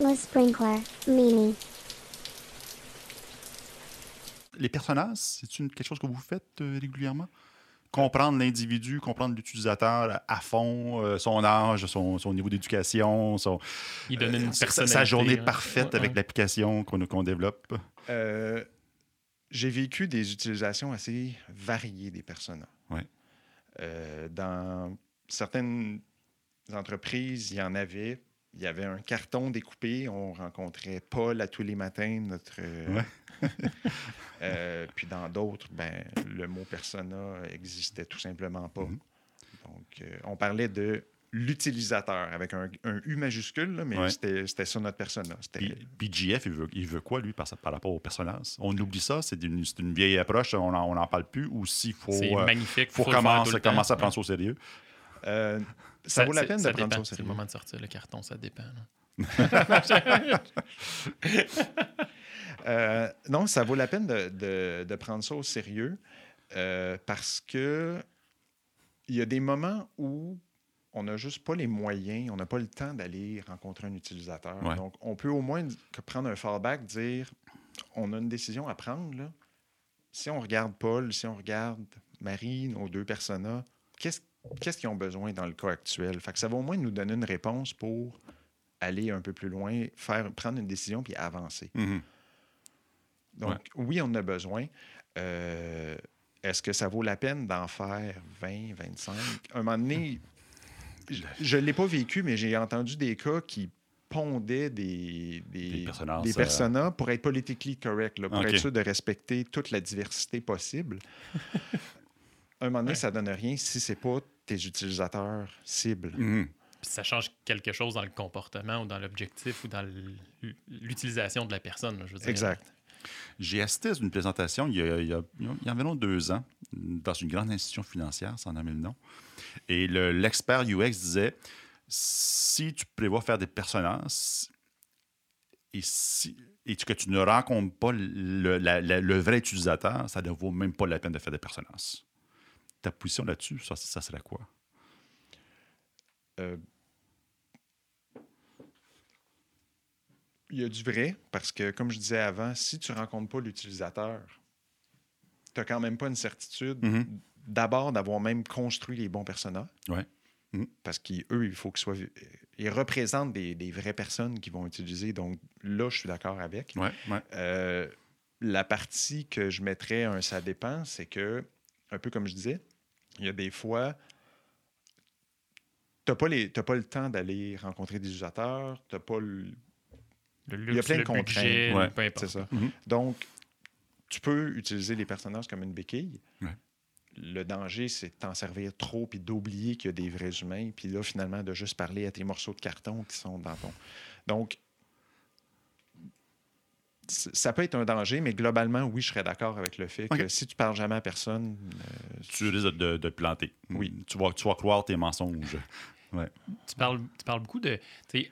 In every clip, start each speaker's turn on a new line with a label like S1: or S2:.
S1: Le sprinkler, Mimi.
S2: Les personnages, c'est quelque chose que vous faites euh, régulièrement? Comprendre l'individu, comprendre l'utilisateur à fond, euh, son âge, son, son niveau d'éducation, son,
S3: Il donne une
S2: euh, sa- journée
S3: hein.
S2: parfaite
S3: Ouais,
S2: avec
S3: ouais.
S2: l'application qu'on qu'on développe.
S4: Euh, J'ai vécu des utilisations assez variées des personas.
S2: Ouais.
S4: Euh, dans certaines entreprises, il y en avait. Il y avait un carton découpé. On rencontrait Paul à tous les matins, notre. euh,
S2: Ouais.
S4: Euh, puis dans d'autres, ben, le mot persona existait tout simplement pas.
S2: Mhm.
S4: Donc, euh, on parlait de l'utilisateur avec un, un U majuscule, là, mais
S2: Ouais.
S4: c'était c'était ça notre persona.
S2: Puis, puis GF, il veut, il veut quoi, lui, par, par rapport au personnage? On oublie ça, c'est une, c'est une vieille approche, on n'en on en parle plus, ou s'il faut, euh,
S3: magnifique.
S2: faut
S3: faire
S2: commencer, commencer à prendre ça au sérieux.
S4: Euh, ça, vaut la peine de
S3: ça
S4: prendre
S3: dépend.
S4: ça au
S3: C'est le moment de sortir le carton, ça dépend.
S4: Euh, non, ça vaut la peine de, de- de prendre ça au sérieux euh, parce que il y a des moments où on n'a juste pas les moyens, on n'a pas le temps d'aller rencontrer un utilisateur.
S2: Ouais.
S4: Donc, on peut au moins prendre un fallback, dire on a une décision à prendre. Là. Si on regarde Paul, si on regarde Marie, nos deux personas, qu'est-ce qu'est-ce qu'ils ont besoin dans le cas actuel? Fait que ça va au moins nous donner une réponse pour aller un peu plus loin, faire, prendre une décision puis avancer.
S2: Mhm.
S4: Donc, oui, on en a besoin. Euh, Est-ce que ça vaut la peine d'en faire 20, 25? À un moment donné, je ne l'ai pas vécu, mais j'ai entendu des cas qui pondaient des, des,
S2: Des personnages,
S4: des
S2: euh,
S4: personas pour être politically correct, là, pour être sûr de respecter toute la diversité possible. À un moment donné, ça donne rien si c'est pas tes utilisateurs cibles.
S2: Mhm.
S3: Puis ça change quelque chose dans le comportement ou dans l'objectif ou dans l'utilisation de la personne. je veux dire.
S4: Exact.
S2: J'ai assisté à une présentation il y a, il y a- il y a environ deux ans dans une grande institution financière, sans nommer le nom. Et le- l'expert UX disait si tu prévois faire des personnages et, si, et que tu ne rencontres pas le, la- la- le vrai utilisateur, ça ne vaut même pas la peine de faire des personnages. Ta position là-dessus, ça, ça serait quoi?
S4: Euh, il y a du vrai, parce que, comme je disais avant, si tu ne rencontres pas l'utilisateur, tu n'as quand même pas une certitude,
S2: Mhm.
S4: d'abord, d'avoir même construit les bons personnages.
S2: Ouais. Mhm.
S4: Parce qu'eux, il faut qu'ils soient. Ils représentent des, des vraies personnes qui vont utiliser. Donc là, je suis d'accord avec.
S2: Ouais, ouais.
S4: Euh, la partie que je mettrais un ça dépend, c'est que, un peu comme je disais, il y a des fois, tu n'as pas, les- t'as pas le temps d'aller rencontrer des utilisateurs, tu pas le-
S3: Le
S4: Il y a
S3: luxe,
S4: plein de contraintes.
S2: Ouais,
S3: peu importe.
S4: C'est ça.
S2: Mhm.
S4: Donc, tu peux utiliser les personnages comme une béquille.
S2: Ouais.
S4: Le danger, c'est de t'en servir trop puis d'oublier qu'il y a des vrais humains. Puis là, finalement, de juste parler à tes morceaux de carton qui sont dans ton. Donc, ça peut être un danger, mais globalement, oui, je serais d'accord avec le fait que si tu parles jamais à personne, euh,
S2: Tu risques de, te planter.
S4: Oui.
S2: Tu vas, tu vas croire tes mensonges.
S3: Tu parles, tu parles beaucoup de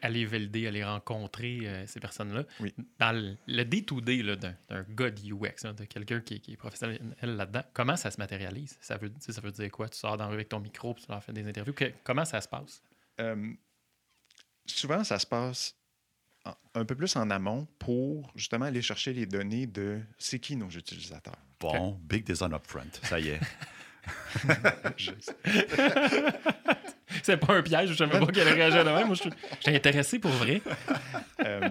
S3: aller valider, aller rencontrer euh, ces personnes-là.
S4: Oui.
S3: Dans le- le day-to-day là, d'un d'un gars de UX, de quelqu'un qui, est- qui est professionnel là-dedans, comment ça se matérialise? Ça veut, ça veut dire quoi? Tu sors dans la rue avec ton micro puis tu leur fais des interviews. Que- comment ça se passe?
S4: Euh, souvent, ça se passe un peu plus en amont pour justement aller chercher les données de c'est qui nos utilisateurs.
S2: Bon, big design up front. Ça y est.
S3: C'est pas un piège, je savais pas qu'elle réagirait de même. Moi, je suis intéressé pour vrai.
S4: Euh,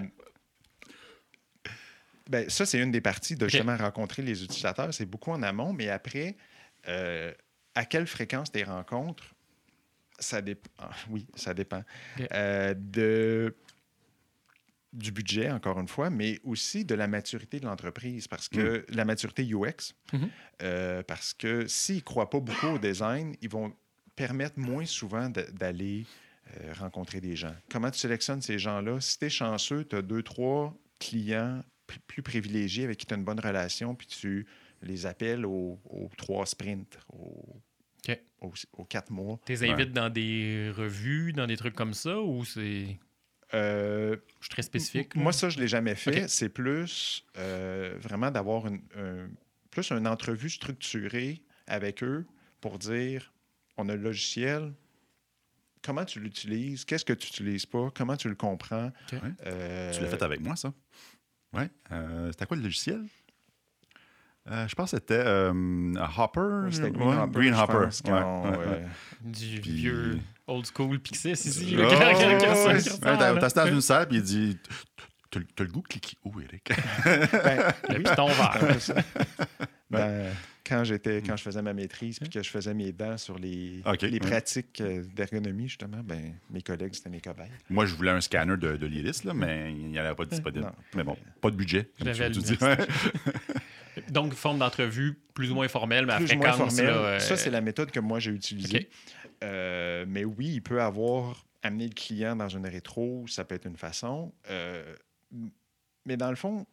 S4: ben, ça, c'est une des parties de justement rencontrer les utilisateurs. C'est beaucoup en amont, mais après, euh, à quelle fréquence des rencontres, ça dépend. Oui, ça dépend. Euh, de du budget, encore une fois, mais aussi de la maturité de l'entreprise, parce que la maturité UX,
S3: Mhm.
S4: euh, parce que s'ils ne croient pas beaucoup au design, ils vont permettre moins souvent d'aller euh, rencontrer des gens. Comment tu sélectionnes ces gens-là? Si tu es chanceux, tu as deux, trois clients plus privilégiés avec qui tu as une bonne relation, puis tu les appelles aux, aux trois sprints, aux,
S3: OK.
S4: aux, aux quatre mois.
S3: Tu les invites dans des revues, dans des trucs comme ça, ou c'est.
S4: Euh,
S3: Je suis très spécifique.
S4: Moi, ça, je ne l'ai jamais fait. C'est plus euh, vraiment d'avoir une, un- plus une entrevue structurée avec eux pour dire on a le logiciel, comment tu l'utilises, qu'est-ce que tu n'utilises pas, comment tu le comprends. Euh,
S2: Tu l'as fait avec moi, ça? Oui. c'était quoi le logiciel? Euh, je pense que c'était euh, Hopper.
S4: C'était Green
S2: Ouais,
S4: Hopper.
S2: Green Ouais, ouais, ouais.
S3: Du
S2: Puis-
S3: vieux old school Pixis ici.
S2: Oh, Ouais, t'as- dans une salle, puis il dit T'as le goût de cliquer où, Eric?
S4: Ben,
S3: Le piton vert.
S4: Ben, quand j'étais quand je faisais ma maîtrise puis que je faisais mes dents sur les, les pratiques euh, d'ergonomie justement ben mes collègues c'était mes cobayes
S2: Moi, je voulais un scanner de, de l'iris, là, mais il n'y en avait pas de disponible.
S4: Non.
S2: mais bon, pas de budget. comme tu, dis.
S3: Donc, forme d'entrevue plus ou moins formelle, mais à fréquence.
S4: formel
S3: là, euh,
S4: ça c'est la méthode que moi j'ai utilisée. Euh, mais oui il peut avoir amené le client dans une rétro ça peut être une façon Euh, mais dans le fond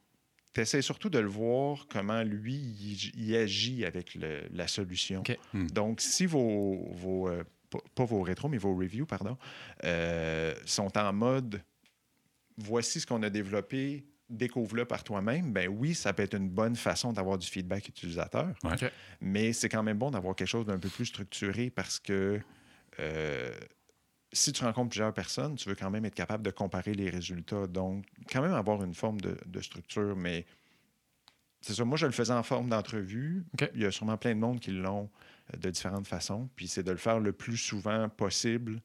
S4: tu essaies surtout de le voir comment lui il, il agit avec le- la solution.
S2: Hmm.
S4: Donc, si vos, vos euh, pas, vos rétros, mais vos reviews, pardon, euh, sont en mode voici ce qu'on a développé, découvre-le par toi-même, ben oui, ça peut être une bonne façon d'avoir du feedback utilisateur. Mais c'est quand même bon d'avoir quelque chose d'un peu plus structuré parce que euh, si tu rencontres plusieurs personnes, tu veux quand même être capable de comparer les résultats. Donc, quand même avoir une forme de, de structure, mais c'est ça. Moi, je le faisais en forme d'entrevue. Il y a sûrement plein de monde qui l'ont euh, de différentes façons. Puis c'est de le faire le plus souvent possible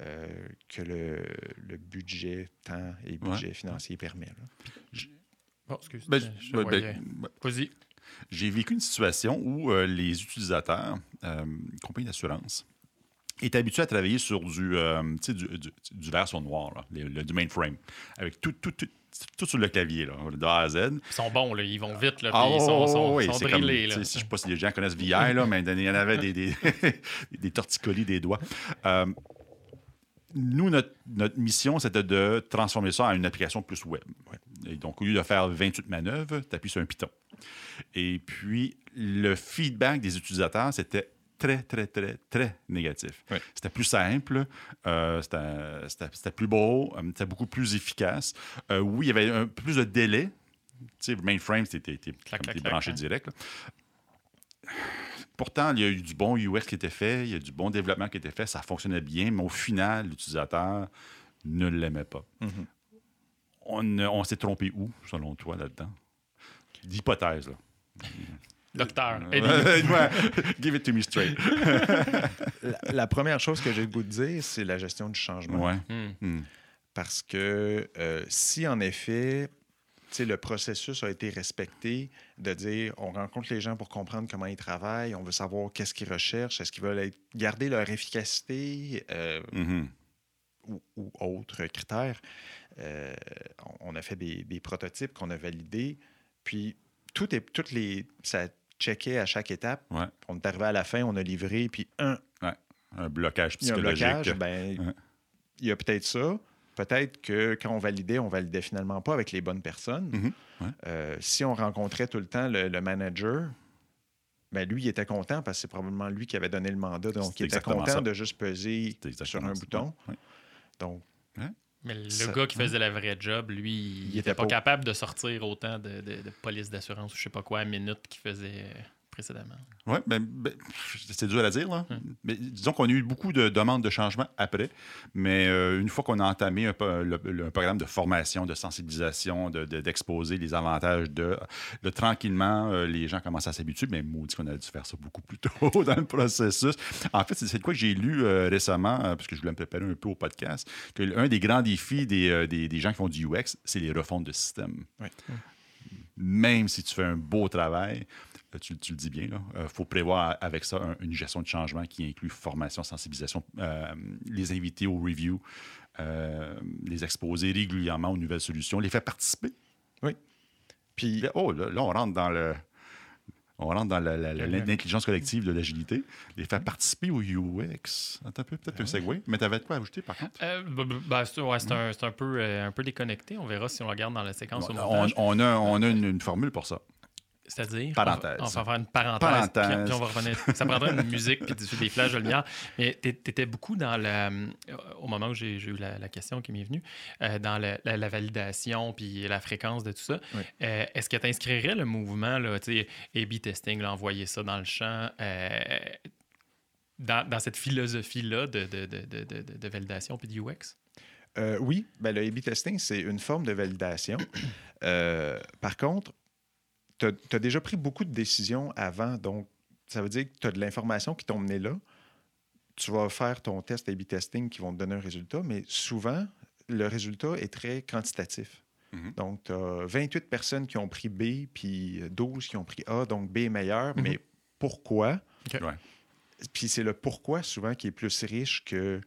S4: euh, que le, le budget, temps et budget financier permet. là.
S3: Bon, excuse.
S2: Ben,
S3: je
S2: ben, ben,
S3: Vas-y.
S2: J'ai vécu une situation où euh, les utilisateurs, euh, compagnie d'assurance, étaient habitués à travailler sur du, euh, tu sais, du, du, du vert sur noir, là, le- le- du mainframe, avec tout, tout, tout, tout sur le clavier, là, de A à Z.
S3: Ils sont bons, là. Ils vont vite, là.
S2: Ah,
S3: ils sont, sont,
S2: ouais,
S3: sont
S2: c'est comme,
S3: là.
S2: si je sais pas si les gens connaissent VI, là, mais il y en avait des, des, des torticolis des doigts. Euh, nous, notre, notre mission, c'était de transformer ça en une application plus web. Et donc, au lieu de faire 28 manœuvres, tu appuies sur un piton. Et puis, le feedback des utilisateurs, c'était très, très, très, très négatif. C'était plus simple, euh, c'était- plus beau, euh, c'était beaucoup plus efficace. Euh, oui, il y avait un peu plus de délai. Tu sais, le mainframe, c'était c'était
S3: Clac,
S2: branché
S3: hein.
S2: direct. là. Pourtant, il y a eu du bon UX qui était fait, il y a du bon développement qui était fait, ça fonctionnait bien, mais au final, l'utilisateur ne l'aimait pas.
S4: Mhm.
S2: On, on s'est trompé où, selon toi, là-dedans? D'hypothèse, là.
S3: Docteur.
S2: Euh, Give it to me straight.
S4: La, la première chose que j'ai le goût de dire, c'est la gestion du changement.
S2: Ouais.
S3: Hmm.
S2: Hmm.
S4: Parce que euh, si en effet, le processus a été respecté, de dire on rencontre les gens pour comprendre comment ils travaillent, on veut savoir qu'est-ce qu'ils recherchent, est-ce qu'ils veulent être- garder leur efficacité euh,
S2: Mhm.
S4: ou, ou autres critères. Euh, on, a fait des, des prototypes qu'on a validés, puis tout est, toutes les, ça checkait à chaque étape.
S2: Ouais.
S4: On est arrivé à la fin, on a livré, puis un,
S2: Un blocage
S4: il y a un
S2: psychologique.
S4: blocage, ben,
S2: Ouais.
S4: il y a peut-être ça. Peut-être que quand on validait, on validait finalement pas avec les bonnes personnes.
S2: Mhm, ouais.
S4: Euh, si on rencontrait tout le temps le, le manager, ben lui, il était content parce que c'est probablement lui qui avait donné le mandat. Donc, il était content
S2: ça.
S4: de juste peser sur un
S2: ça.
S4: bouton.
S2: Ouais.
S4: Donc,
S3: Mais le
S4: Ça-
S3: gars qui faisait la vraie job, lui, il
S4: était
S3: était pas
S4: pas-
S3: capable de sortir autant de, de, de police d'assurance ou je sais pas quoi à minute qu'il faisait euh, précédemment.
S2: Oui, ben, ben, c'est dur à dire. Là.
S3: Hum.
S2: Mais disons qu'on a eu beaucoup de demandes de changement après, mais euh, une fois qu'on a entamé un, peu- le- le- un programme de formation, de sensibilisation, de- de- d'exposer les avantages de, de tranquillement, euh, les gens commencent à s'habituer, mais maudit qu'on a dû faire ça beaucoup plus tôt dans le processus. En fait, c'est de quoi que j'ai lu euh, récemment, parce que je voulais me préparer un peu au podcast, que un des grands défis des, des- des gens qui font du UX, c'est les refontes de système.
S4: Oui.
S2: Même si tu fais un beau travail, tu, tu le dis bien, il faut prévoir avec ça un- une gestion de changement qui inclut formation, sensibilisation, euh, les inviter aux reviews, euh, les exposer régulièrement aux nouvelles solutions, les faire participer.
S4: puis
S2: Là, oh, là, là, on rentre dans le. On rentre dans l'intelligence collective de l'agilité. Les faire participer au UX. Attends un peu, peut-être un segue. Mais tu avais de quoi ajouter, par contre?
S3: Euh, ben, c'est ouais, un, c'est un peu, euh, un peu déconnecté. On verra si on regarde dans la séquence au
S2: on, a, on a une, une formule pour ça.
S3: C'est-à-dire,
S2: Parenthèse.
S3: On va, on va faire une parenthèse.
S2: Parenthèse.
S3: Puis, puis on va revenir. Ça prendra une musique puis des, des flashs de lumière. Mais tu étais beaucoup dans la. euh, Au moment où j'ai eu la, la question qui m'est venue, euh, dans la, la- la validation puis la fréquence de tout ça.
S4: Oui.
S3: Euh, Est-ce que tu inscrirais le mouvement, là, tu sais, A-B testing, là, envoyer ça dans le champ? euh, dans, dans cette philosophie-là de, de, de, de, de, de validation puis de UX?
S4: Euh, oui, ben, le A-B testing, c'est une forme de validation. Euh, par contre, tu as, déjà pris beaucoup de décisions avant, donc ça veut dire que tu as de l'information qui t'ont mené là. Tu vas faire ton test A-B testing qui vont te donner un résultat, mais souvent, le résultat est très quantitatif.
S2: Mhm.
S4: Donc, tu as 28 personnes qui ont pris B, puis 12 qui ont pris A, donc B est meilleur,
S3: Mhm.
S4: mais pourquoi?
S2: Ouais.
S4: Puis c'est le pourquoi souvent qui est plus riche que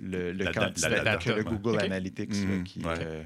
S4: le, le
S2: La- la-
S4: candidat-
S2: la data,
S4: que le. Google. Analytics là,
S2: Mhm,
S4: qui,
S2: ouais.
S4: euh,